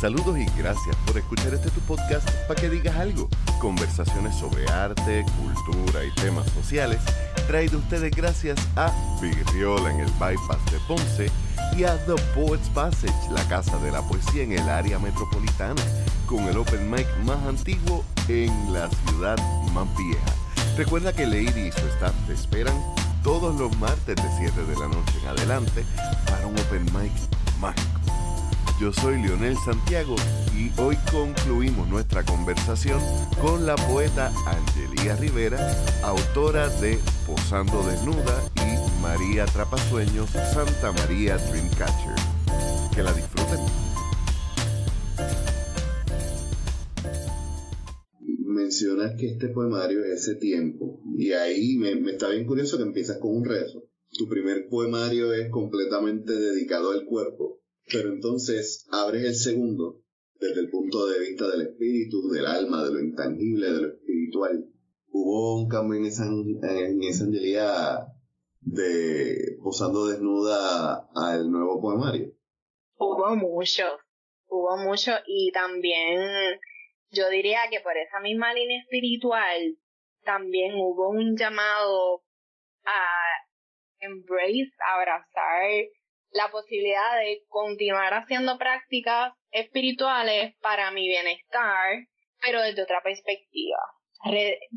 Saludos y gracias por escuchar este tu podcast para que digas algo. Conversaciones sobre arte, cultura y temas sociales, traído ustedes gracias a Virriola en el Bypass de Ponce y a The Poets Passage, la casa de la poesía en el área metropolitana, con el open mic más antiguo en la ciudad más vieja. Recuerda que Lady y su staff te esperan todos los martes de 7 de la noche en adelante para un open mic mágico. Yo soy Leonel Santiago y hoy concluimos nuestra conversación con la poeta Angelía Rivera, autora de Posando Desnuda y María Trapasueños Santa María Dreamcatcher. Que la disfruten. Mencionas que este poemario es ese tiempo y ahí me, me está bien curioso que empiezas con un rezo. Tu primer poemario es completamente dedicado al cuerpo pero entonces abres el segundo desde el punto de vista del espíritu, del alma, de lo intangible, de lo espiritual. Hubo un cambio en esa, en esa angelía de posando desnuda al nuevo poemario. Hubo mucho, hubo mucho y también yo diría que por esa misma línea espiritual también hubo un llamado a embrace, abrazar la posibilidad de continuar haciendo prácticas espirituales para mi bienestar, pero desde otra perspectiva.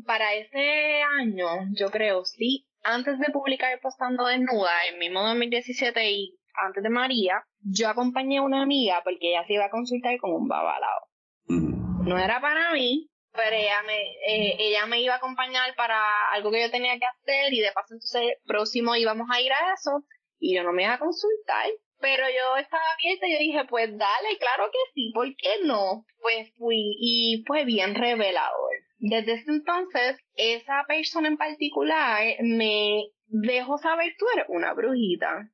para ese año, yo creo, sí, antes de publicar Postando Desnuda, en mismo 2017 y antes de María, yo acompañé a una amiga porque ella se iba a consultar con un babalao. No era para mí, pero ella me, eh, ella me iba a acompañar para algo que yo tenía que hacer y de paso entonces próximo íbamos a ir a eso y yo no me iba a consultar. Pero yo estaba abierta y yo dije, pues dale, claro que sí, ¿por qué no? Pues fui y fue bien revelador. Desde ese entonces, esa persona en particular me dejó saber, tú eres una brujita.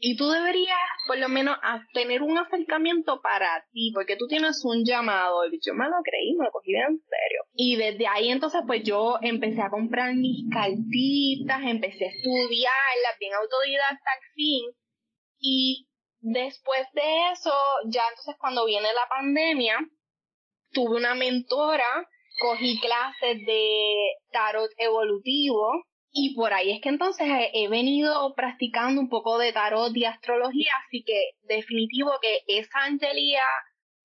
Y tú deberías, por lo menos, tener un acercamiento para ti, porque tú tienes un llamado. Y yo me lo creí, me lo cogí bien en serio. Y desde ahí entonces, pues yo empecé a comprar mis cartitas, empecé a estudiarlas, bien autodidacta al fin. Y después de eso, ya entonces cuando viene la pandemia, tuve una mentora, cogí clases de tarot evolutivo, y por ahí es que entonces he, venido practicando un poco de tarot y astrología, así que definitivo que esa angelía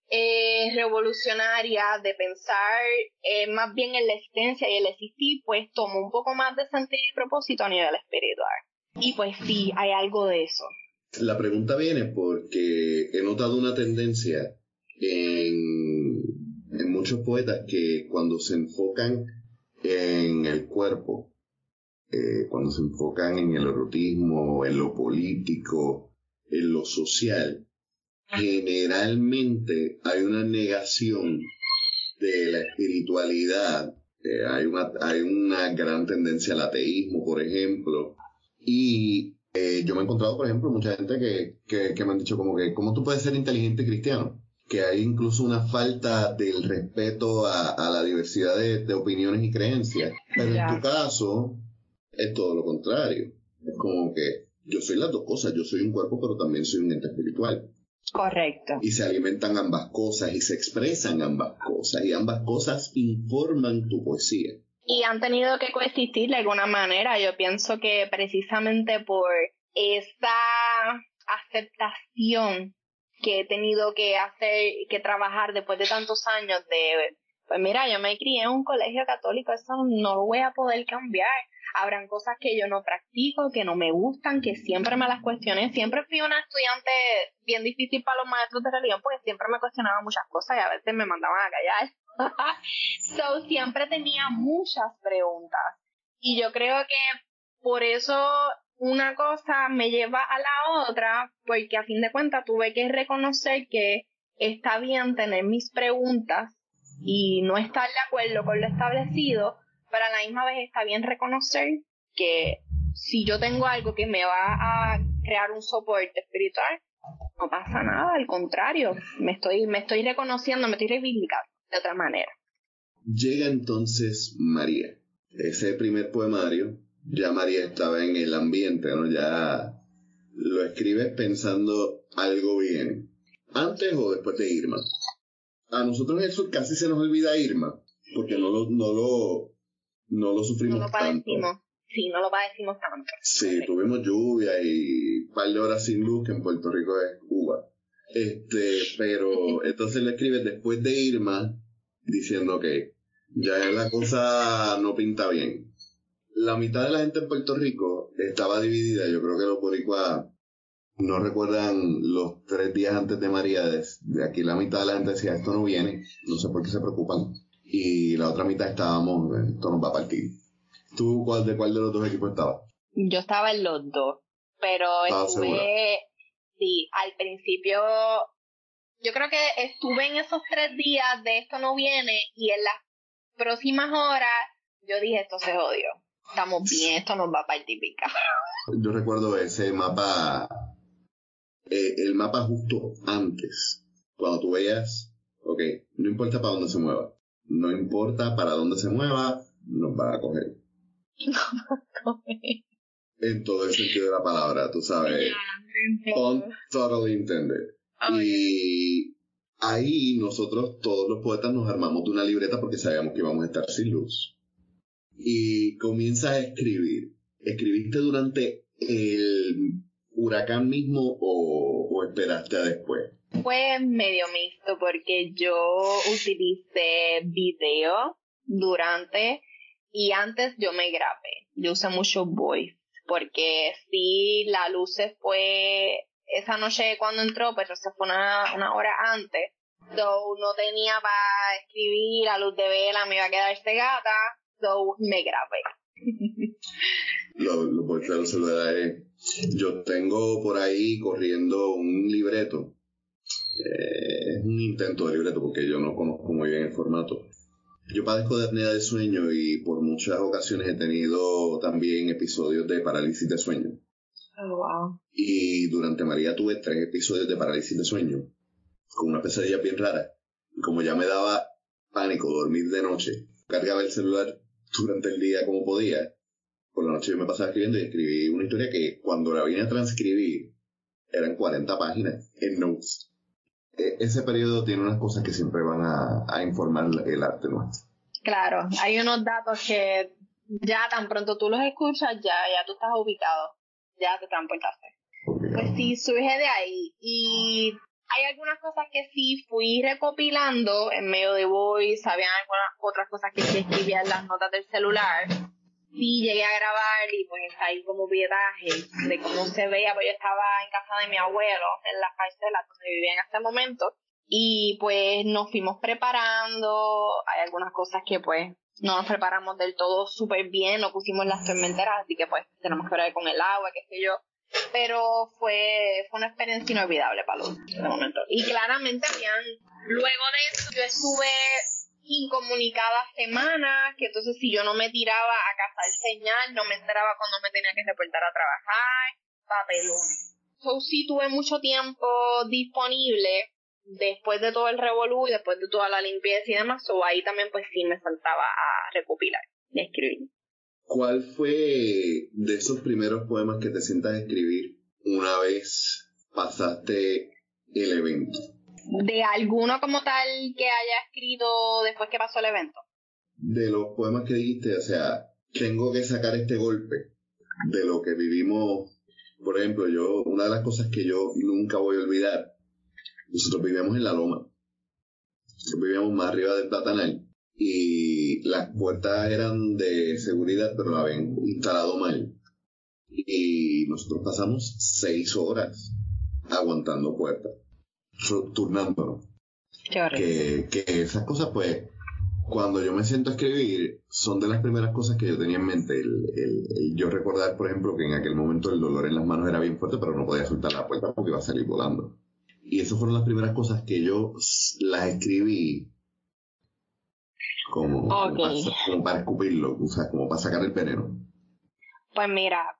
eh, revolucionaria de pensar eh, más bien en la existencia y el existir, pues tomó un poco más de sentido y propósito a nivel espiritual. Y pues sí, hay algo de eso. La pregunta viene porque he notado una tendencia en, en muchos poetas que cuando se enfocan en el cuerpo, eh, cuando se enfocan en el erotismo, en lo político, en lo social, generalmente hay una negación de la espiritualidad, eh, hay, una, hay una gran tendencia al ateísmo, por ejemplo, y eh, yo me he encontrado, por ejemplo, mucha gente que, que, me han dicho como que, ¿cómo tú puedes ser inteligente cristiano? Que hay incluso una falta del respeto a, la diversidad de, de, opiniones y creencias. Pero en tu caso, es todo lo contrario. Es como que yo soy las dos cosas, yo soy un cuerpo, pero también soy un ente espiritual. Correcto. Y se alimentan ambas cosas y se expresan ambas cosas y ambas cosas informan tu poesía. Y han tenido que coexistir de alguna manera. Yo pienso que precisamente por esa aceptación que he tenido que hacer, que trabajar después de tantos años de, pues mira, yo me crié en un colegio católico, eso no lo voy a poder cambiar habrán cosas que yo no practico, que no me gustan, que siempre me las cuestioné. Siempre fui una estudiante bien difícil para los maestros de religión porque siempre me cuestionaba muchas cosas y a veces me mandaban a callar. so, siempre tenía muchas preguntas. Y yo creo que por eso una cosa me lleva a la otra, porque a fin de cuentas tuve que reconocer que está bien tener mis preguntas y no estar de acuerdo con lo establecido, pero a la misma vez está bien reconocer que si yo tengo algo que me va a crear un soporte espiritual, no pasa nada, al contrario, me estoy, me estoy reconociendo, me estoy reivindicando de otra manera. Llega entonces María, ese primer poemario, ya María estaba en el ambiente, ¿no? Ya lo escribes pensando algo bien. ¿Antes o después de Irma? A nosotros eso casi se nos olvida Irma, porque no lo, no lo, no lo sufrimos no lo padecimos. Sí, no lo padecimos tanto. Sí, tuvimos lluvia y un par de horas sin luz, que en Puerto Rico es Cuba. Este, pero entonces le escribes después de Irma, diciendo que ya la cosa no pinta bien. La mitad de la gente en Puerto Rico estaba dividida, yo creo que los boricuas no recuerdan los tres días antes de María, de, aquí la mitad de la gente decía, esto no viene, no sé por qué se preocupan, y la otra mitad estábamos, esto nos va a partir. ¿Tú cuál, de cuál de los dos equipos estabas? Yo estaba en los dos, pero estuve, sí, al principio, yo creo que estuve en esos tres días de esto no viene y en las próximas horas yo dije esto se jodió, estamos bien, esto nos va a partir Yo recuerdo ese mapa, eh, el mapa justo antes, cuando tú veías, ok, no importa para dónde se mueva, no importa para dónde se mueva, nos va a coger. En todo el sentido de la palabra, tú sabes. On totally intended. y ahí nosotros, todos los poetas, nos armamos de una libreta porque sabíamos que íbamos a estar sin luz. Y comienzas a escribir. ¿Escribiste durante el huracán mismo o, esperaste a después? Fue medio mixto porque yo utilicé video durante y antes yo me grabé. Yo usé mucho voice porque si la luz se fue esa noche cuando entró, pero se fue una, una hora antes. So, no tenía para escribir, la luz de vela me iba a quedar gata, so me grabé. Lo, lo se lo daré. Yo tengo por ahí corriendo un libreto. Eh, es un intento de libreto porque yo no conozco muy bien el formato. Yo padezco de apnea de sueño y por muchas ocasiones he tenido también episodios de parálisis de sueño. Oh, wow. Y durante María tuve tres episodios de parálisis de sueño, con una pesadilla bien rara. Y como ya me daba pánico dormir de noche, cargaba el celular durante el día como podía. Por la noche yo me pasaba escribiendo y escribí una historia que cuando la vine a transcribir eran 40 páginas en notes. E, ese periodo tiene unas cosas que siempre van a, informar el arte nuestro. Claro, hay unos datos que ya tan pronto tú los escuchas, ya, ya tú estás ubicado, ya te transportaste. Pues sí, surge de ahí. Y hay algunas cosas que sí fui recopilando en medio de voice, habían algunas otras cosas que sí escribía en las notas del celular. Sí llegué a grabar y pues ahí como pietaje de cómo se veía, pues yo estaba en casa de mi abuelo, en la parcela donde vivía en ese momento, y pues nos fuimos preparando, hay algunas cosas que pues no nos preparamos del todo súper bien, no pusimos las fermenteras, así que pues tenemos que ver con el agua, qué sé yo, pero fue, fue una experiencia inolvidable para los de momento. Y claramente habían, luego de eso yo estuve incomunicadas semanas, que entonces si yo no me tiraba a cazar señal, no me enteraba cuando me tenía que reportar a trabajar, papelón. So sí tuve mucho tiempo disponible después de todo el revolú y después de toda la limpieza y demás, so ahí también pues sí me saltaba a recopilar y a escribir. ¿Cuál fue de esos primeros poemas que te sientas a escribir una vez pasaste el evento? de alguno como tal que haya escrito después que pasó el evento. De los poemas que dijiste, o sea, tengo que sacar este golpe de lo que vivimos. Por ejemplo, yo, una de las cosas que yo nunca voy a olvidar, nosotros vivíamos en la loma. Nosotros vivíamos más arriba del Platanal y las puertas eran de seguridad, pero la habían instalado mal. Y nosotros pasamos seis horas aguantando puertas turnándonos. Que, que esas cosas, pues, cuando yo me siento a escribir, son de las primeras cosas que yo tenía en mente. El, el, yo recordar, por ejemplo, que en aquel momento el dolor en las manos era bien fuerte, pero no podía soltar la puerta porque iba a salir volando. Y esas fueron las primeras cosas que yo las escribí como, como, para, como, para, escupirlo, o sea, como para sacar el veneno. Pues mira,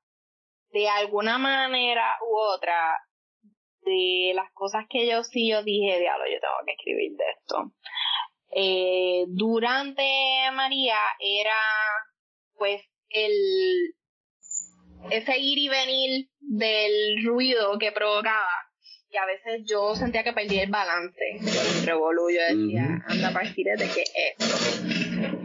de alguna manera u otra, de las cosas que yo sí yo dije, diablo, yo tengo que escribir de esto. Eh, durante María era pues el ese ir y venir del ruido que provocaba y a veces yo sentía que perdía el balance con el revolú. Yo decía, anda, partir de qué es esto.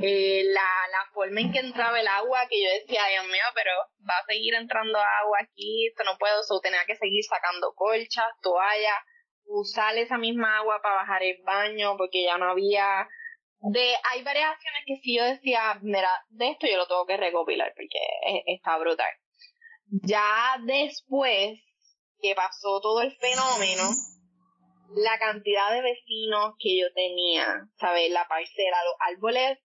Eh, la, la forma en que entraba el agua, que yo decía, Dios mío, pero va a seguir entrando agua aquí, esto no puedo, so, tenía que seguir sacando colchas, toallas, usar esa misma agua para bajar el baño, porque ya no había de hay varias acciones que si yo decía, mira, de esto yo lo tengo que recopilar porque está brutal. Ya después que pasó todo el fenómeno, la cantidad de vecinos que yo tenía, ¿sabes? La parcela, los árboles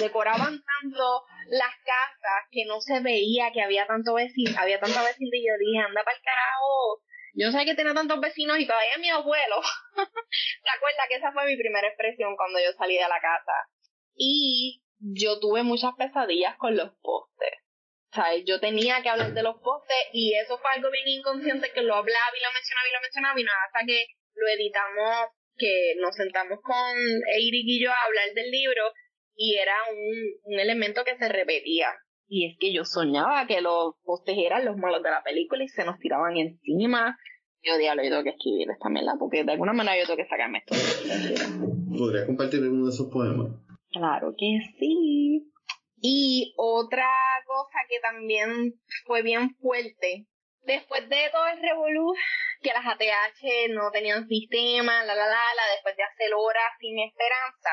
decoraban tanto las casas que no se veía que había tanto vecino, había tanta vecino y yo dije, anda para el carajo. Yo sé que tiene tantos vecinos y todavía mi abuelo. ¿Te acuerdas que esa fue mi primera expresión cuando yo salí de la casa? Y yo tuve muchas pesadillas con los postes. ¿Sabes? Yo tenía que hablar de los postes y eso fue algo bien inconsciente que lo hablaba y lo mencionaba y lo mencionaba y no hasta que lo editamos, que nos sentamos con Eric y yo a hablar del libro y era un, un elemento que se repetía. Y es que yo soñaba que los postes eran los malos de la película y se nos tiraban encima. Yo diablo, yo tengo que escribir esta mela porque de alguna manera yo tengo que sacarme esto. ¿Podrías compartir uno de esos poemas? Claro que sí. Y otra cosa que también fue bien fuerte, después de todo el revolú, que las ATH no tenían sistema, la la la, la después de hacer horas sin esperanza,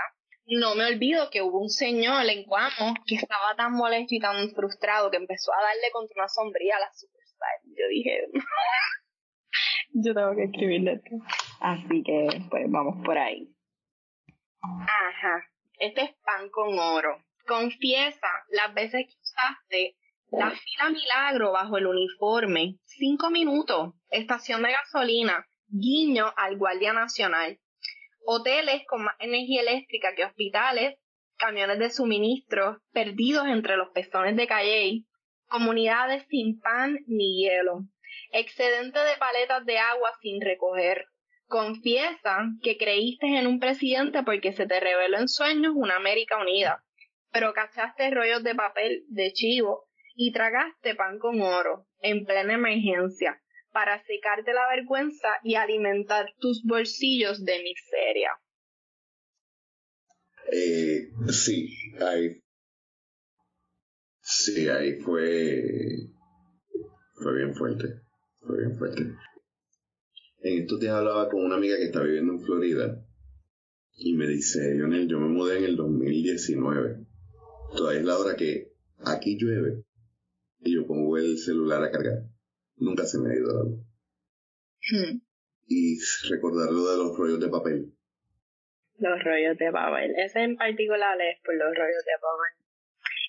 no me olvido que hubo un señor en Cuamo que estaba tan molesto y tan frustrado que empezó a darle contra una sombría a la Superstar. Yo dije, yo tengo que escribirle esto. Así que, pues vamos por ahí. Ajá, este es pan con oro. Confiesa las veces que usaste la fila milagro bajo el uniforme. Cinco minutos. Estación de gasolina. Guiño al Guardia Nacional. Hoteles con más energía eléctrica que hospitales. Camiones de suministro perdidos entre los pezones de Calle. Comunidades sin pan ni hielo. Excedente de paletas de agua sin recoger. Confiesa que creíste en un presidente porque se te reveló en sueños una América unida pero cachaste rollos de papel de chivo y tragaste pan con oro en plena emergencia para secarte la vergüenza y alimentar tus bolsillos de miseria. Eh, sí, ahí. Sí, ahí fue. Fue bien fuerte. Fue bien fuerte. En estos días hablaba con una amiga que está viviendo en Florida y me dice, Lionel, yo me mudé en el 2019 Todavía es la hora que aquí llueve y yo pongo el celular a cargar. Nunca se me ha ido la luz. Hmm. Y recordar lo de los rollos de papel. Los rollos de papel. Ese en particular es por los rollos de papel.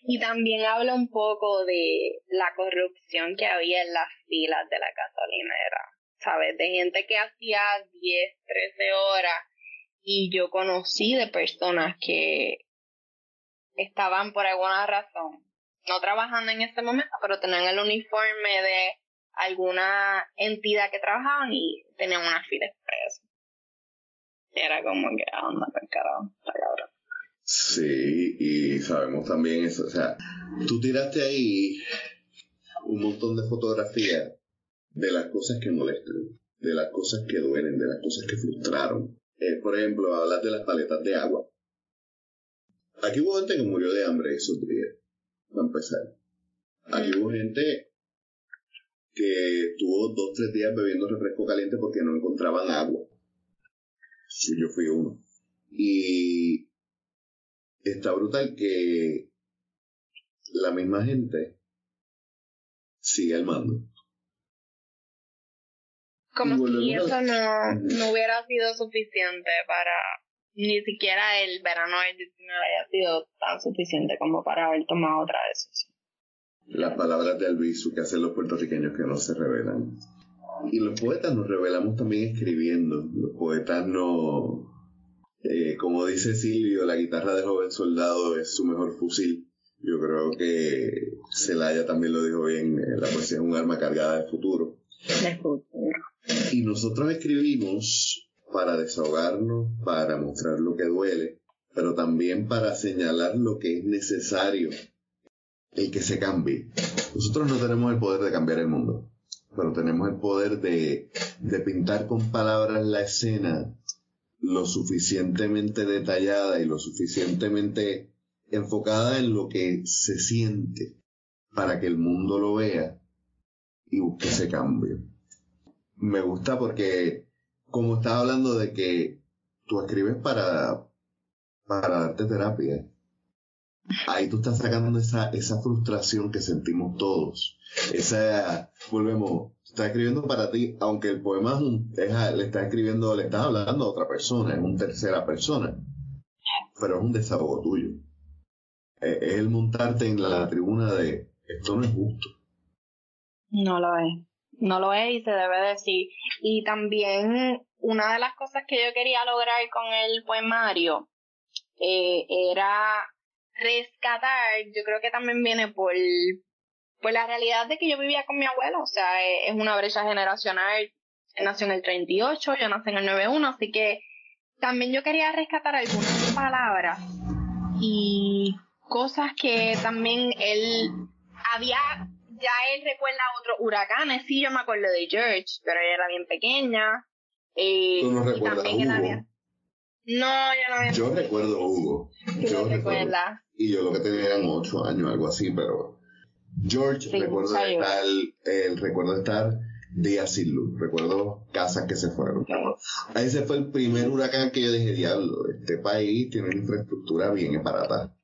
Y también habla un poco de la corrupción que había en las filas de la gasolinera. ¿Sabes? De gente que hacía 10, 13 horas. Y yo conocí de personas que estaban por alguna razón no trabajando en ese momento, pero tenían el uniforme de alguna entidad que trabajaban y tenían una fila expresa. Era como que ah, anda para carajo, cabrón. Sí, y sabemos también eso, o sea, tú tiraste ahí un montón de fotografías de las cosas que molestan, de las cosas que duelen, de las cosas que frustraron. Eh, por ejemplo, hablas de las paletas de agua. Aquí hubo gente que murió de hambre esos días, para empezar. Aquí hubo gente que tuvo dos, tres días bebiendo refresco caliente porque no encontraban agua. yo fui uno. Y está brutal que la misma gente sigue al mando. Como si eso no, no hubiera sido suficiente para ni siquiera el verano del 19 haya sido tan suficiente como para haber tomado otra decisión. Las palabras de Albizu que hacen los puertorriqueños que no se revelan. Y los poetas nos revelamos también escribiendo. Los poetas no... Eh, como dice Silvio, la guitarra del joven soldado es su mejor fusil. Yo creo que Celaya también lo dijo bien, eh, la poesía es un arma cargada de futuro. De futuro. Y nosotros escribimos para desahogarnos, para mostrar lo que duele, pero también para señalar lo que es necesario, el que se cambie. Nosotros no tenemos el poder de cambiar el mundo, pero tenemos el poder de, de pintar con palabras la escena lo suficientemente detallada y lo suficientemente enfocada en lo que se siente para que el mundo lo vea y busque ese cambio. Me gusta porque, como estaba hablando de que tú escribes para, para darte terapia, ahí tú estás sacando esa, esa frustración que sentimos todos. Esa, volvemos, está escribiendo para ti, aunque el poema es, le está escribiendo, le estás hablando a otra persona, es una tercera persona, pero es un desahogo tuyo. Eh, es el montarte en la tribuna de esto no es justo. No lo es, no lo es y se debe decir. Y también una de las cosas que yo quería lograr con el poemario eh, era rescatar, yo creo que también viene por, por la realidad de que yo vivía con mi abuelo, o sea, es una brecha generacional, nació en el 38, yo nací en el 91, así que también yo quería rescatar algunas palabras y cosas que también él había, ya él recuerda otros huracanes, sí, yo me acuerdo de George, pero ella era bien pequeña. Eh, ¿Tú no recuerdas Hugo? No, yo no había... Yo recuerdo Hugo. Yo recuerdo. Y yo lo que tenía eran ocho años, algo así, pero... George, recuerdo estar, el recuerdo de estar días sin luz, recuerdo casas que se fueron. Ese fue el primer huracán que yo dije, diablo, este país tiene una infraestructura bien barata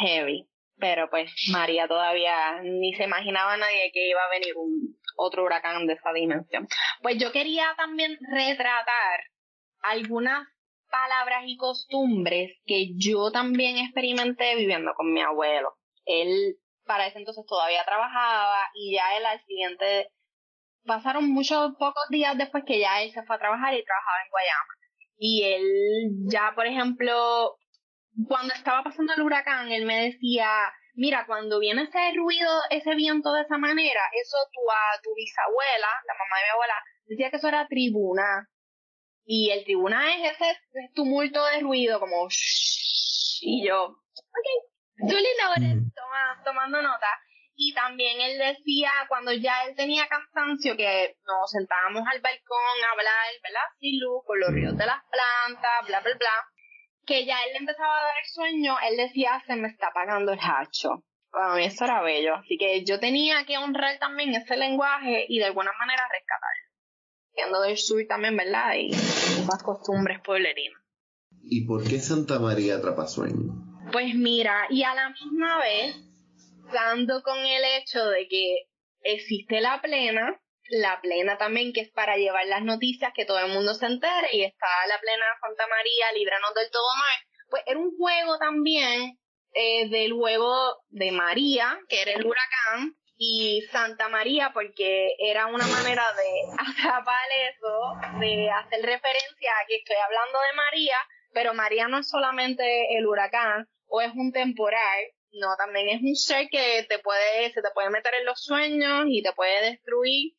heavy. Pero pues María todavía ni se imaginaba nadie que iba a venir un otro huracán de esa dimensión. Pues yo quería también retratar algunas palabras y costumbres que yo también experimenté viviendo con mi abuelo. Él para ese entonces todavía trabajaba y ya él al siguiente pasaron muchos pocos días después que ya él se fue a trabajar y trabajaba en Guayama. Y él ya, por ejemplo, cuando estaba pasando el huracán, él me decía, mira, cuando viene ese ruido, ese viento de esa manera, eso tu, a tu bisabuela, la mamá de mi abuela, decía que eso era tribuna. Y el tribuna es ese, tumulto de ruido, como shh, y yo, ok, Julie toma, tomando nota. Y también él decía, cuando ya él tenía cansancio, que nos sentábamos al balcón a hablar, ¿verdad? Sin luz, con los ríos de las plantas, bla, bla, bla que ya él empezaba a dar el sueño, él decía, se me está apagando el hacho. Para mí eso era bello. Así que yo tenía que honrar también ese lenguaje y de alguna manera rescatarlo. Siendo del sur también, ¿verdad? Y esas costumbres pueblerinas. ¿Y por qué Santa María atrapa sueño? Pues mira, y a la misma vez, dando con el hecho de que existe la plena, la plena también, que es para llevar las noticias, que todo el mundo se entere, y está la plena Santa María, líbranos del todo mal. Pues era un juego también eh, del huevo de María, que era el huracán, y Santa María, porque era una manera de atrapar eso, de hacer referencia a que estoy hablando de María, pero María no es solamente el huracán o es un temporal, no, también es un ser que te puede, se te puede meter en los sueños y te puede destruir,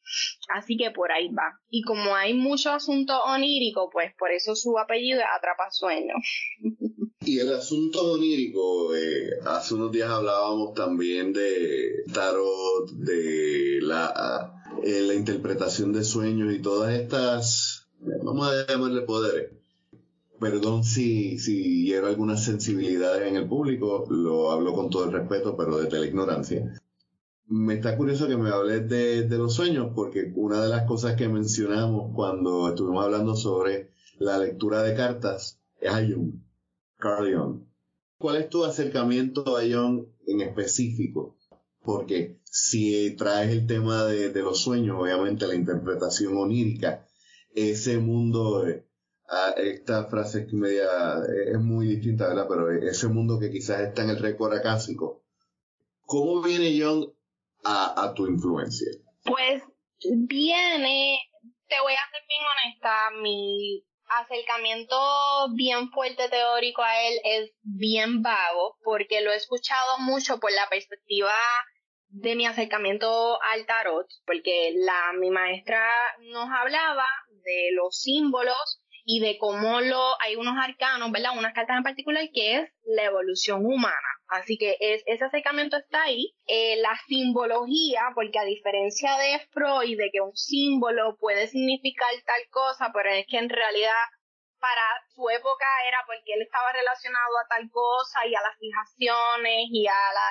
así que por ahí va. Y como hay mucho asunto onírico, pues por eso su apellido es Atrapa Sueños. Y el asunto onírico, eh, hace unos días hablábamos también de tarot, de la, eh, la interpretación de sueños y todas estas, vamos a llamarle poderes Perdón si, si hiero algunas sensibilidades en el público, lo hablo con todo el respeto, pero desde la ignorancia. Me está curioso que me hables de, de los sueños, porque una de las cosas que mencionamos cuando estuvimos hablando sobre la lectura de cartas es a Jung, Carl Jung. ¿Cuál es tu acercamiento a Jung en específico? Porque si traes el tema de, de los sueños, obviamente la interpretación onírica, ese mundo esta frase es media, es muy distinta, ¿verdad? Pero ese mundo que quizás está en el récord acásico. ¿Cómo viene John a, a tu influencia? Pues viene, te voy a ser bien honesta, mi acercamiento bien fuerte teórico a él es bien vago porque lo he escuchado mucho por la perspectiva de mi acercamiento al tarot, porque la mi maestra nos hablaba de los símbolos y de cómo lo, hay unos arcanos, ¿verdad? Unas cartas en particular que es la evolución humana. Así que es, ese acercamiento está ahí. Eh, la simbología, porque a diferencia de Freud, de que un símbolo puede significar tal cosa, pero es que en realidad para su época era porque él estaba relacionado a tal cosa y a las fijaciones y a la,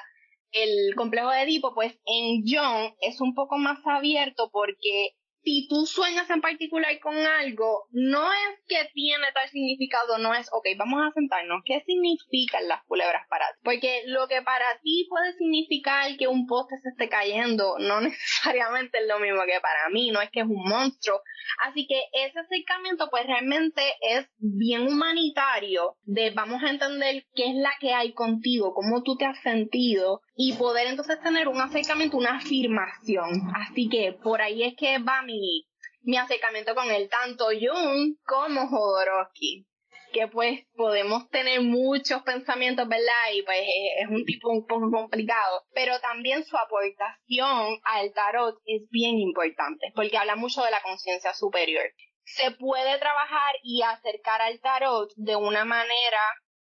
el complejo de Edipo, pues en John es un poco más abierto porque si tú sueñas en particular con algo, no es que tiene tal significado, no es, ok, vamos a sentarnos, ¿qué significan las culebras para ti? Porque lo que para ti puede significar que un poste se esté cayendo, no necesariamente es lo mismo que para mí, no es que es un monstruo. Así que ese acercamiento pues realmente es bien humanitario de vamos a entender qué es la que hay contigo, cómo tú te has sentido y poder entonces tener un acercamiento, una afirmación. Así que por ahí es que va mi, mi acercamiento con él, tanto Jung como Jodorowsky. Que pues podemos tener muchos pensamientos, ¿verdad? Y pues es un tipo un poco complicado. Pero también su aportación al tarot es bien importante, porque habla mucho de la conciencia superior. Se puede trabajar y acercar al tarot de una manera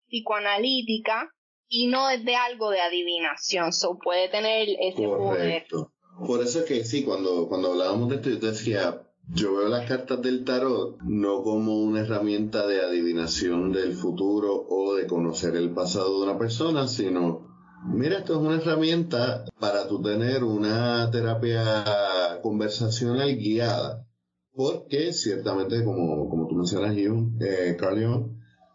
psicoanalítica, y no es de algo de adivinación, so puede tener ese Correcto. Por eso es que sí, cuando, cuando hablábamos de esto, yo te decía, yo veo las cartas del tarot no como una herramienta de adivinación del futuro o de conocer el pasado de una persona, sino, mira, esto es una herramienta para tú tener una terapia conversacional guiada. Porque ciertamente, como, como tú mencionas, Jung, eh, Carl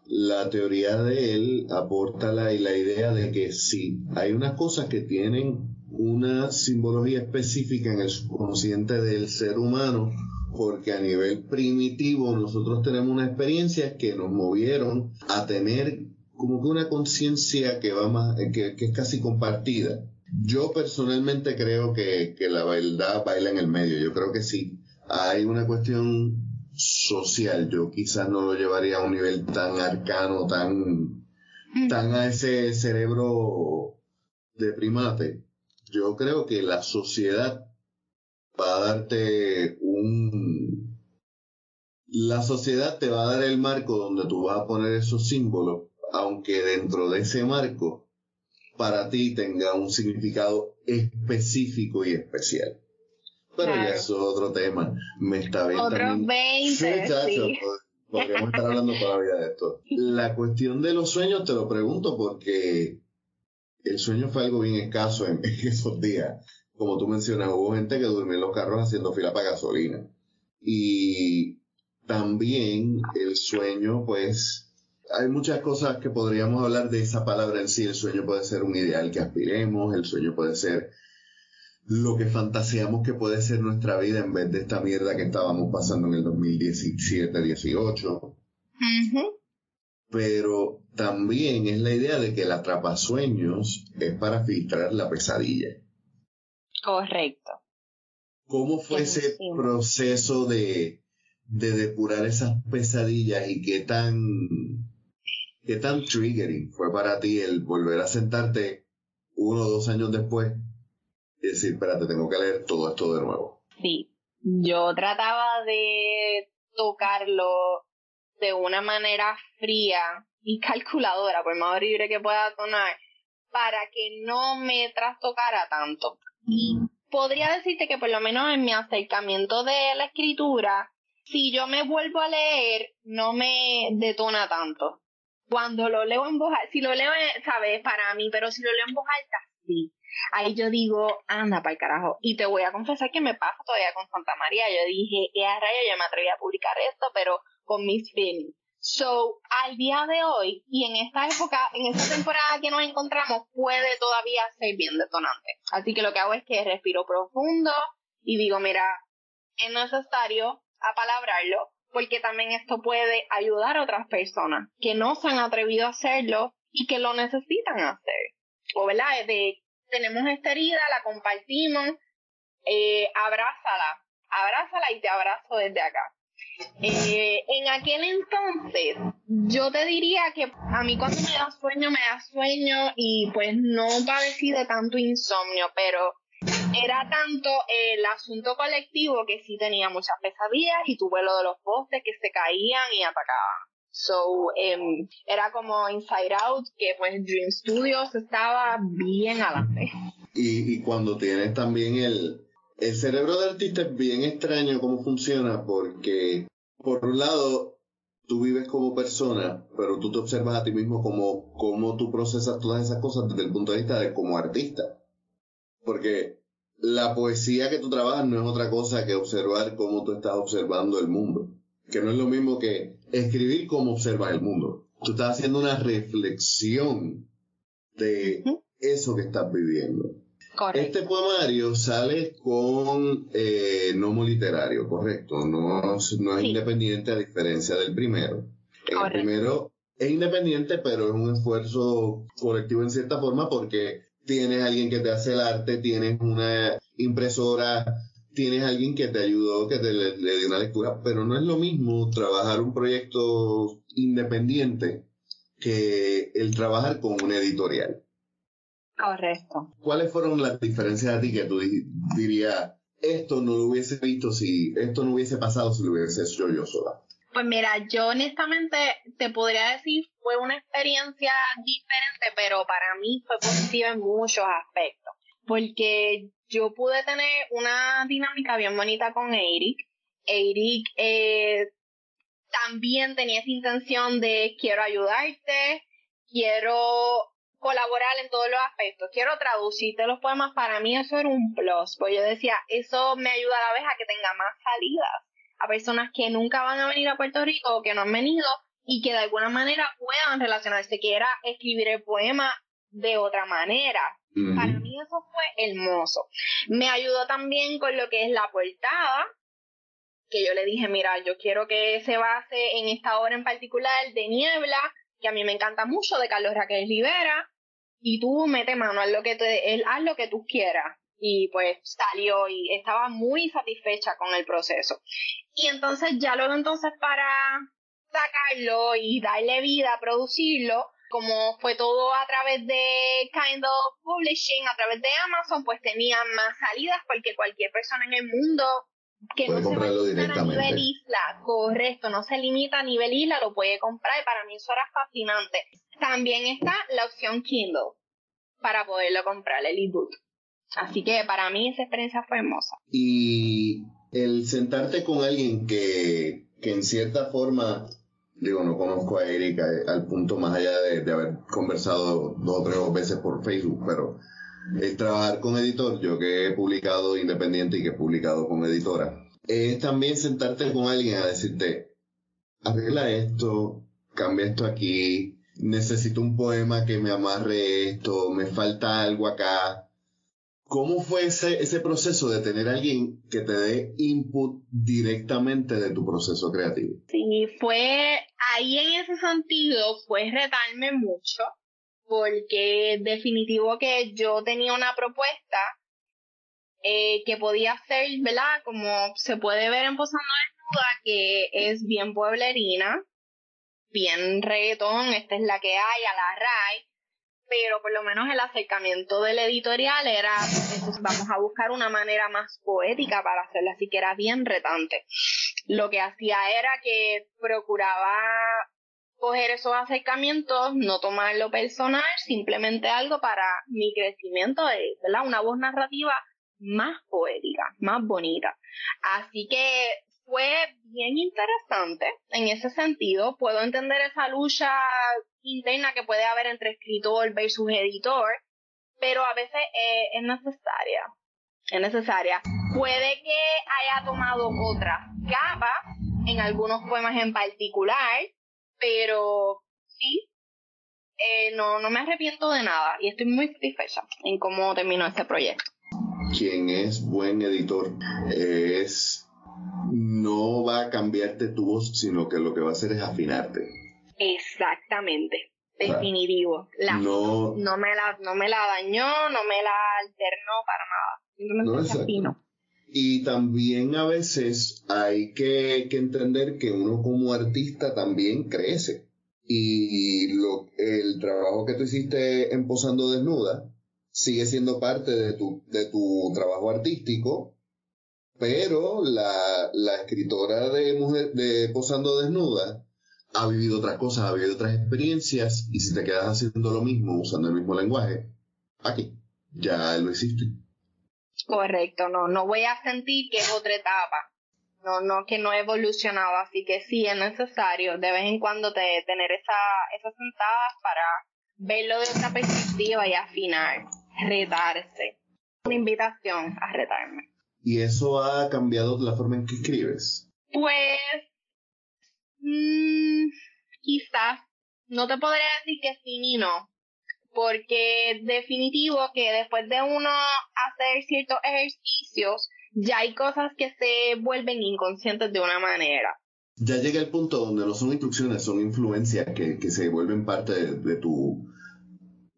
la teoría de él aporta la, la idea de que sí, hay unas cosas que tienen una simbología específica en el subconsciente del ser humano, porque a nivel primitivo nosotros tenemos una experiencia que nos movieron a tener como que una conciencia que va más, que, que, es casi compartida. Yo personalmente creo que, que la verdad baila en el medio, yo creo que sí. Hay una cuestión social. Yo quizás no lo llevaría a un nivel tan arcano, tan, tan a ese cerebro de primate. Yo creo que la sociedad va a darte un... La sociedad te va a dar el marco donde tú vas a poner esos símbolos, aunque dentro de ese marco para ti tenga un significado específico y especial. Pero ya eso es otro tema. Me está bien Otros 20, sí, Podríamos estar hablando todavía de esto. La cuestión de los sueños te lo pregunto porque el sueño fue algo bien escaso en, esos días. Como tú mencionas, hubo gente que durmió en los carros haciendo fila para gasolina. Y también el sueño, pues, hay muchas cosas que podríamos hablar de esa palabra en sí. El sueño puede ser un ideal que aspiremos, el sueño puede ser lo que fantaseamos que puede ser nuestra vida en vez de esta mierda que estábamos pasando en el 2017-18. Pero también es la idea de que el atrapasueños es para filtrar la pesadilla. Correcto. ¿Cómo fue ese proceso de, de depurar esas pesadillas y qué tan, qué tan triggering fue para ti el volver a sentarte uno o dos años después y decir, espérate, tengo que leer todo esto de nuevo. Sí, yo trataba de tocarlo de una manera fría y calculadora, por más horrible que pueda sonar, para que no me trastocara tanto. Y podría decirte que por lo menos en mi acercamiento de la escritura, si yo me vuelvo a leer, no me detona tanto. Cuando lo leo en voz alta, si lo leo, sabes, para mí, pero si lo leo en voz alta, sí ahí yo digo, anda para el carajo. Y te voy a confesar que me pasa todavía con Santa María. Yo dije, ¿qué a rayo? Yo me atreví a publicar esto, pero con mis feelings. So, al día de hoy y en esta época, en esta temporada que nos encontramos, puede todavía ser bien detonante. Así que lo que hago es que respiro profundo y digo, mira, es necesario apalabrarlo porque también esto puede ayudar a otras personas que no se han atrevido a hacerlo y que lo necesitan hacer. O, ¿verdad? De tenemos esta herida, la compartimos, eh, abrázala, abrázala y te abrazo desde acá. Eh, en aquel entonces, yo te diría que a mí cuando me da sueño, me da sueño y pues no padecí de tanto insomnio, pero era tanto el asunto colectivo que sí tenía muchas pesadillas y tuve lo de los postes que se caían y atacaban. So, em, era como Inside Out, que pues Dream Studios estaba bien adelante. Y, y cuando tienes también el, el cerebro del artista es bien extraño cómo funciona porque, por un lado, tú vives como persona, pero tú te observas a ti mismo como, como tú procesas todas esas cosas desde el punto de vista de como artista. Porque la poesía que tú trabajas no es otra cosa que observar cómo tú estás observando el mundo. Que no es lo mismo que escribir cómo observas el mundo. Tú estás haciendo una reflexión de eso que estás viviendo. Este poemario sale con eh, nomo literario, correcto. No, no es independiente a diferencia del primero. El primero es independiente, pero es un esfuerzo colectivo en cierta forma porque tienes alguien que te hace el arte, tienes una impresora, tienes alguien que te ayudó, que te le, dio una lectura, pero no es lo mismo trabajar un proyecto independiente que el trabajar con una editorial. Correcto. ¿Cuáles fueron las diferencias a ti que tú dirías, esto no lo hubiese visto si, esto no hubiese pasado si lo hubiese hecho yo sola? Pues mira, yo honestamente te podría decir, fue una experiencia diferente, pero para mí fue positiva en muchos aspectos. Porque yo pude tener una dinámica bien bonita con Eric. Eric eh, también tenía esa intención de quiero ayudarte, quiero colaborar en todos los aspectos. Quiero traducirte los poemas. Para mí eso era un plus, pues yo decía, eso me ayuda a la vez a que tenga más salidas a personas que nunca van a venir a Puerto Rico o que no han venido y que de alguna manera puedan relacionarse, quiera escribir el poema de otra manera. Para mí eso fue hermoso. Me ayudó también con lo que es la portada, que yo le dije, mira, yo quiero que se base en esta obra en particular de Niebla, que a mí me encanta mucho, de Carlos Raquel Rivera, y tú mete mano, haz lo que, te, él, haz lo que tú quieras. Y pues salió y estaba muy satisfecha con el proceso. Y entonces ya luego entonces para sacarlo y darle vida, producirlo, como fue todo a través de Kind of Publishing, a través de Amazon, pues tenía más salidas porque cualquier persona en el mundo que no se limita a nivel isla, correcto, no se limita a nivel isla, lo puede comprar y para mí eso era fascinante. También está la opción Kindle para poderlo comprar, el ebook. Así que para mí esa experiencia fue hermosa. Y el sentarte con alguien que, que en cierta forma, digo, no conozco a Erika al punto más allá de, de haber conversado dos o tres veces por Facebook, pero el trabajar con editor, yo que he publicado independiente y que he publicado con editora, es también sentarte con alguien a decirte, arregla esto, cambia esto aquí, necesito un poema que me amarre esto, me falta algo acá. ¿Cómo fue ese, ese proceso de tener alguien que te dé input directamente de tu proceso creativo? Sí, fue ahí en ese sentido, fue retarme mucho, porque definitivo que yo tenía una propuesta eh, que podía ser, ¿verdad? Como se puede ver en Posando Desnuda, que es bien pueblerina, bien reggaetón, esta es la que hay, a la RAI, pero por lo menos el acercamiento del editorial era, entonces vamos a buscar una manera más poética para hacerla, así que era bien retante. Lo que hacía era que procuraba coger esos acercamientos, no tomarlo personal, simplemente algo para mi crecimiento de, ¿verdad? Una voz narrativa más poética, más bonita. Así que fue bien interesante en ese sentido. Puedo entender esa lucha interna que puede haber entre escritor versus editor, pero a veces eh, es necesaria. Es necesaria. Puede que haya tomado otra capa en algunos poemas en particular, pero sí, eh, no, no me arrepiento de nada y estoy muy satisfecha en cómo terminó este proyecto. Quien es buen editor es no va a cambiarte tu voz, sino que lo que va a hacer es afinarte. Exactamente, definitivo. no, no, me la, no me la dañó, no me la alternó para nada. Simplemente no, Y también a veces hay que, que, entender que uno como artista también crece. Y lo, el trabajo que tú hiciste en Posando Desnuda sigue siendo parte de tu, de tu trabajo artístico, pero la, la escritora de, mujer, de Posando Desnuda ha vivido otras cosas, ha vivido otras experiencias, y si te quedas haciendo lo mismo, usando el mismo lenguaje, aquí, ya lo hiciste. Correcto, no, no voy a sentir que es otra etapa. No, no, que no he evolucionado, así que sí es necesario de vez en cuando te, tener esa, esas sentadas para verlo de otra perspectiva y afinar, retarse. Una invitación a retarme. ¿Y eso ha cambiado la forma en que escribes? Pues, mmm, quizás, no te podría decir que sí ni no, porque definitivo que después de uno hacer ciertos ejercicios, ya hay cosas que se vuelven inconscientes de una manera. Ya llega el punto donde no son instrucciones, son influencias que, que se vuelven parte de, tu,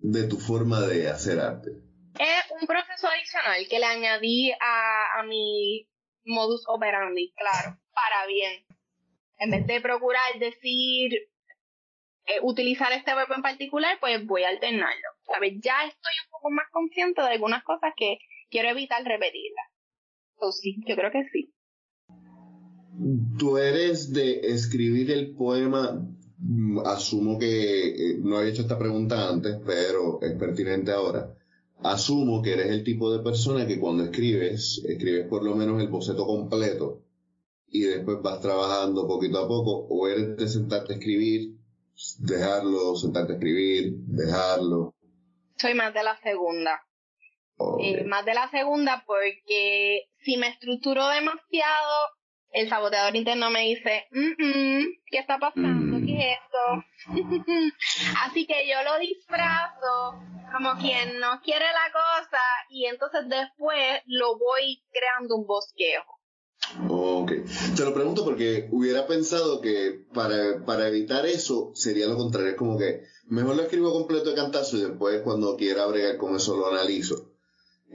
de tu forma de hacer arte. Es un proceso adicional que le añadí a, a mi modus operandi, claro, para bien. En vez de procurar decir, eh, utilizar este verbo en particular, pues voy a alternarlo. ¿Sabes? Ya estoy un poco más consciente de algunas cosas que quiero evitar repetirlas. O sí, yo creo que sí. Tú eres de escribir el poema, mm, asumo que eh, no he hecho esta pregunta antes, pero es pertinente ahora. Asumo que eres el tipo de persona que cuando escribes, escribes por lo menos el boceto completo y después vas trabajando poquito a poco, o eres de sentarte a escribir, dejarlo, sentarte a escribir, dejarlo. Soy más de la segunda. Eh, más de la segunda porque si me estructuro demasiado, el saboteador interno me dice, ¿qué está pasando? ¿Qué es esto? Así que yo lo disfrazo como quien no quiere la cosa y entonces después lo voy creando un bosquejo. Ok. Te lo pregunto porque hubiera pensado que para, para evitar eso sería lo contrario. Es como que mejor lo escribo completo de cantazo y después cuando quiera bregar con eso lo analizo.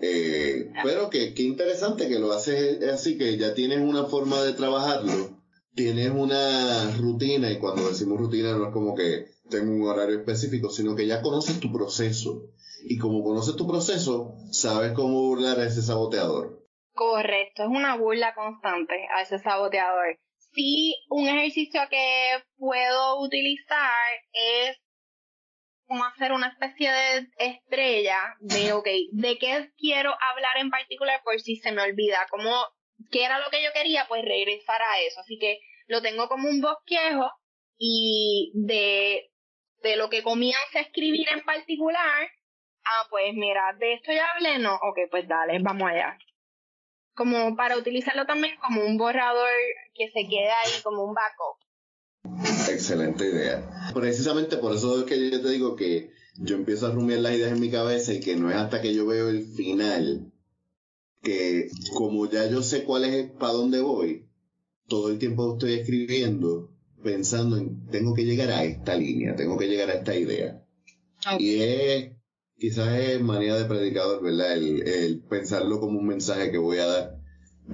Eh, pero que, qué interesante que lo haces así, que ya tienes una forma de trabajarlo, tienes una rutina y cuando decimos rutina no es como que tengo un horario específico, sino que ya conoces tu proceso. Y como conoces tu proceso, sabes cómo burlar a ese saboteador. Correcto, es una burla constante a ese saboteador. Sí, un ejercicio que puedo utilizar es como hacer una especie de estrella de, ok, ¿de qué quiero hablar en particular por si se me olvida? Como, ¿qué era lo que yo quería? Pues regresar a eso. Así que lo tengo como un bosquejo y de, de lo que comienzo a escribir en particular, ah, pues mira, de esto ya hablé, no, ok, pues dale, vamos allá. Como para utilizarlo también como un borrador que se quede ahí como un backup. Excelente idea. Precisamente por eso es que yo te digo que yo empiezo a rumiar las ideas en mi cabeza y que no es hasta que yo veo el final que como ya yo sé cuál es para dónde voy, todo el tiempo estoy escribiendo pensando en tengo que llegar a esta línea, tengo que llegar a esta idea. Y es quizás es manía de predicador, ¿verdad? El, el pensarlo como un mensaje que voy a dar.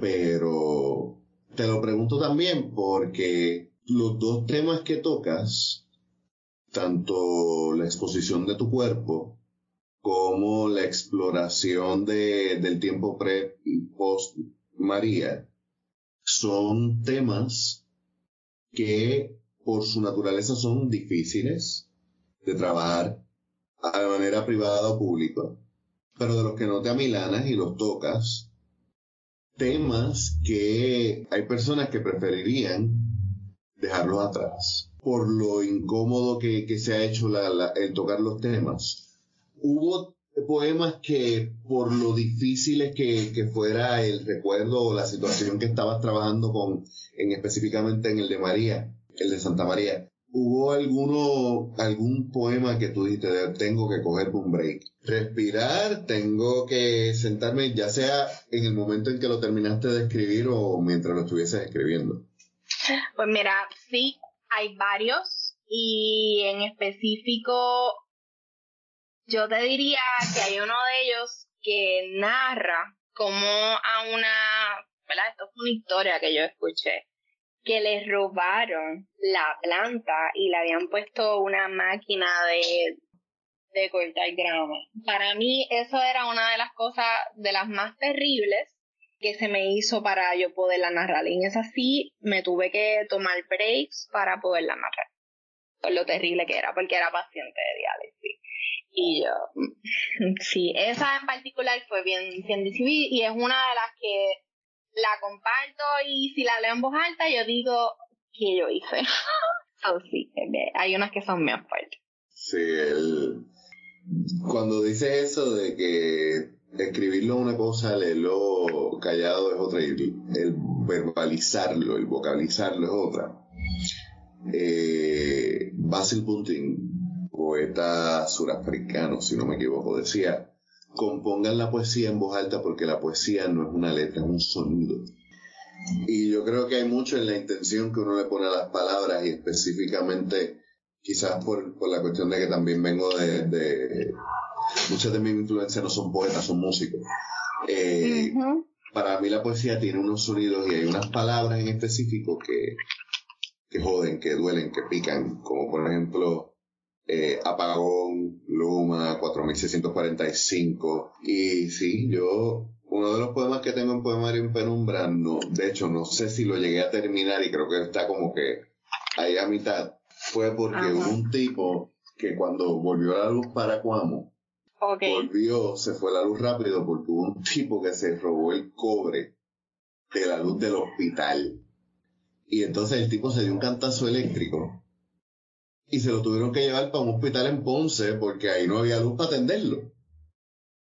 Pero te lo pregunto también porque los dos temas que tocas, tanto la exposición de tu cuerpo como la exploración de, del tiempo pre y post María, son temas que por su naturaleza son difíciles de trabajar de manera privada o pública, pero de los que no te amilanas y los tocas, temas que hay personas que preferirían dejarlos atrás por lo incómodo que, se ha hecho el tocar los temas. Hubo poemas que por lo difíciles que, que, fuera el recuerdo o la situación que estabas trabajando con, en específicamente en el de María, el de Santa María, hubo alguno, algún poema que tú dijiste, tengo que coger un break, respirar, tengo que sentarme, ya sea en el momento en que lo terminaste de escribir o mientras lo estuvieses escribiendo. Pues mira, sí, hay varios y en específico yo te diría que hay uno de ellos que narra como a una, ¿verdad? Esto es una historia que yo escuché, que le robaron la planta y le habían puesto una máquina de, de cortar grama. Para mí eso era una de las cosas de las más terribles que se me hizo para yo poderla narrar. Y en esa sí me tuve que tomar breaks para poderla narrar. por lo terrible que era, porque era paciente de diálisis. Y yo, sí, esa en particular fue bien, bien y es una de las que la comparto y si la leo en voz alta yo digo que yo hice. oh, sí, hay unas que son más fuertes. Sí, el... cuando dices eso de que escribirlo es una cosa, leerlo callado es otra, y el verbalizarlo, el vocalizarlo es otra. Eh, Basil Bunting, poeta surafricano, si no me equivoco, decía, compongan la poesía en voz alta porque la poesía no es una letra, es un sonido. Y yo creo que hay mucho en la intención que uno le pone a las palabras y específicamente quizás por, por la cuestión de que también vengo de, de muchas de mis influencias no son poetas, son músicos. Eh, para mí la poesía tiene unos sonidos y hay unas palabras en específico que, que joden, que duelen, que pican, como por ejemplo eh, Apagón, Luma, 4645. Y sí, yo, uno de los poemas que tengo en Poemario en Penumbra, no, de hecho no sé si lo llegué a terminar y creo que está como que ahí a mitad, fue porque hubo un tipo que cuando volvió a la luz para Cuamo, volvió, se fue la luz rápido porque hubo un tipo que se robó el cobre de la luz del hospital. Y entonces el tipo se dio un cantazo eléctrico y se lo tuvieron que llevar para un hospital en Ponce porque ahí no había luz para atenderlo.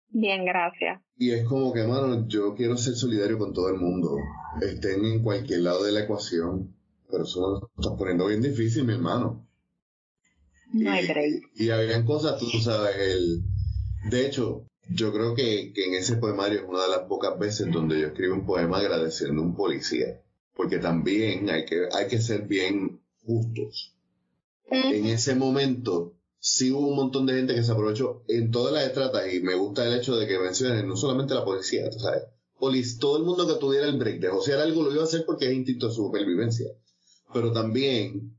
Bien, gracias. Y es como que, mano, yo quiero ser solidario con todo el mundo. Estén en cualquier lado de la ecuación. Pero eso lo estás poniendo bien difícil, mi hermano. No hay y, y habían cosas, tú sabes, el... De hecho, yo creo que, que en ese poemario es una de las pocas veces donde yo escribo un poema agradeciendo a un policía porque también hay que, hay que ser bien justos. En ese momento, sí hubo un montón de gente que se aprovechó en todas las estratas y me gusta el hecho de que mencionen no solamente la policía, tú sabes, todo el mundo que tuviera el break de josear algo lo iba a hacer porque es instinto de supervivencia. Pero también,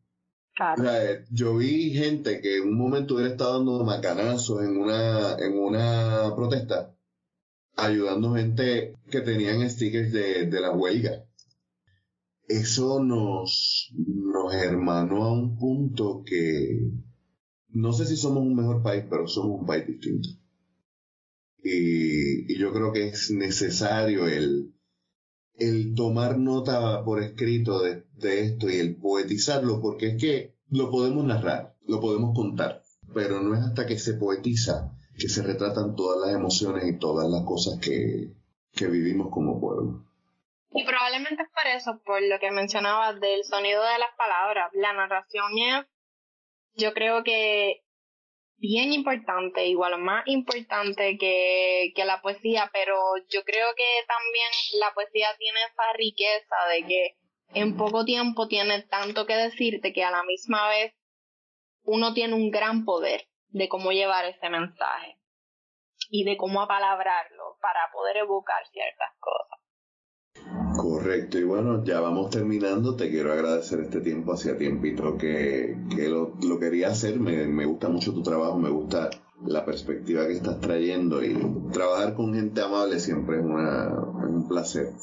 yo vi gente que en un momento hubiera estado dando macanazos en una, en una protesta, ayudando gente que tenían stickers de, de la huelga eso nos, nos hermanó a un punto que no sé si somos un mejor país, pero somos un país distinto. Y, yo creo que es necesario el, el tomar nota por escrito de, de, esto y el poetizarlo, porque es que lo podemos narrar, lo podemos contar, pero no es hasta que se poetiza que se retratan todas las emociones y todas las cosas que, que vivimos como pueblo. Y probablemente es por eso, por lo que mencionabas del sonido de las palabras. La narración es, yo creo que bien importante, igual más importante que, que la poesía, pero yo creo que también la poesía tiene esa riqueza de que en poco tiempo tiene tanto que decirte que a la misma vez uno tiene un gran poder de cómo llevar ese mensaje y de cómo apalabrarlo para poder evocar ciertas cosas. Correcto, y bueno, ya vamos terminando. Te quiero agradecer este tiempo, hacía tiempito que, que lo, lo, quería hacer. Me, me, gusta mucho tu trabajo, me gusta la perspectiva que estás trayendo y trabajar con gente amable siempre es, una, un placer.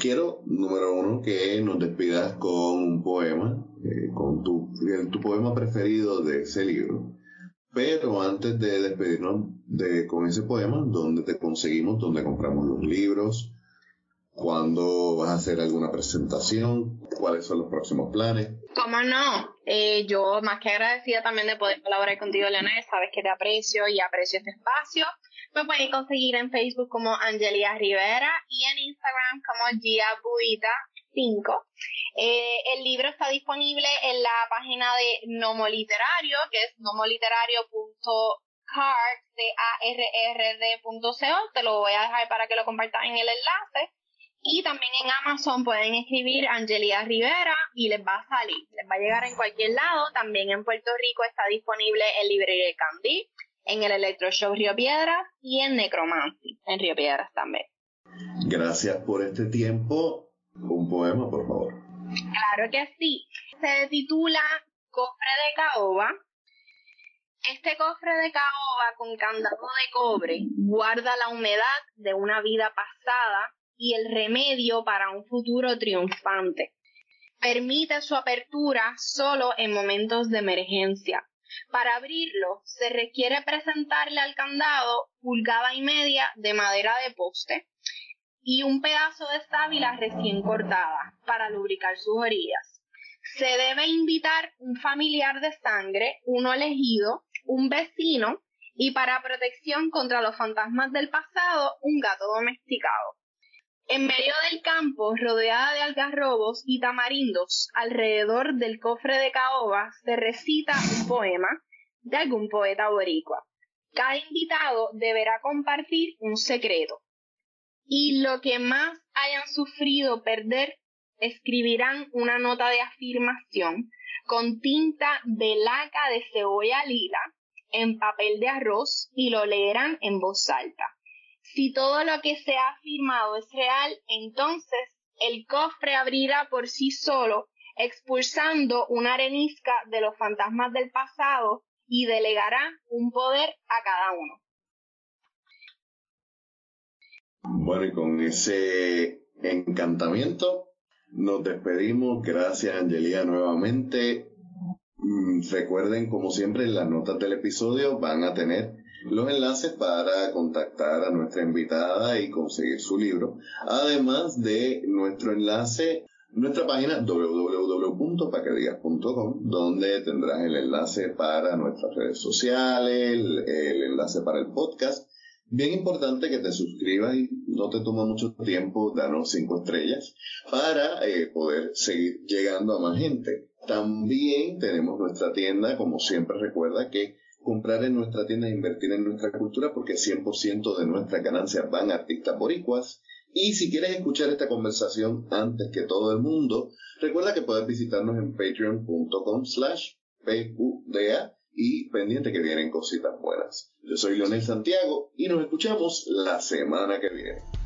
Quiero, número uno, que nos despidas con un poema, eh, con tu, tu poema preferido de ese libro. Pero antes de despedirnos de, con ese poema, ¿dónde te conseguimos? ¿Dónde compramos los libros? ¿Cuándo vas a hacer alguna presentación? ¿Cuáles son los próximos planes? ¿Cómo no? Eh, yo más que agradecida también de poder colaborar contigo, Leonel. Sabes que te aprecio y aprecio este espacio. Me pueden conseguir en Facebook como Angelia Rivera y en Instagram como Gia Buita 5. Eh, el libro está disponible en la página de Nomo Literario, que es nomoliterario.card.co. Te lo voy a dejar para que lo compartas en el enlace. Y también en Amazon pueden escribir Angelia Rivera y les va a salir, les va a llegar en cualquier lado. También en Puerto Rico está disponible en Librería Candy, en el Electro Show Río Piedras y en Necromancy, en Río Piedras también. Gracias por este tiempo. Un poema, por favor. Claro que sí. Se titula Cofre de Caoba. Este cofre de caoba con candado de cobre guarda la humedad de una vida pasada y el remedio para un futuro triunfante. permite su apertura solo en momentos de emergencia. Para abrirlo, se requiere presentarle al candado pulgada y media de madera de poste y un pedazo de sábila recién cortada para lubricar sus orillas. Se debe invitar un familiar de sangre, uno elegido, un vecino y para protección contra los fantasmas del pasado, un gato domesticado. En medio del campo, rodeada de algarrobos y tamarindos, alrededor del cofre de caoba, se recita un poema de algún poeta boricua. Cada invitado deberá compartir un secreto. Y lo que más hayan sufrido perder, escribirán una nota de afirmación con tinta de laca de cebolla lila en papel de arroz y lo leerán en voz alta. Si todo lo que se ha afirmado es real, entonces el cofre abrirá por sí solo, expulsando una arenisca de los fantasmas del pasado y delegará un poder a cada uno. Bueno, y con ese encantamiento nos despedimos. Gracias, Angelía, nuevamente. Mm, recuerden, como siempre, en las notas del episodio van a tener los enlaces para contactar a nuestra invitada y conseguir su libro, además de nuestro enlace, nuestra página www.paquedigas.com, donde tendrás el enlace para nuestras redes sociales, el, enlace para el podcast. Bien importante que te suscribas y no te toma mucho tiempo, danos cinco estrellas para eh, poder seguir llegando a más gente. También tenemos nuestra tienda, como siempre recuerda que comprar en nuestra tienda e invertir en nuestra cultura porque 100% de nuestras ganancias van a artistas boricuas. Y si quieres escuchar esta conversación antes que todo el mundo, recuerda que puedes visitarnos en patreon.com slash PUDA y pendiente que vienen cositas buenas. Yo soy Leonel Santiago y nos escuchamos la semana que viene.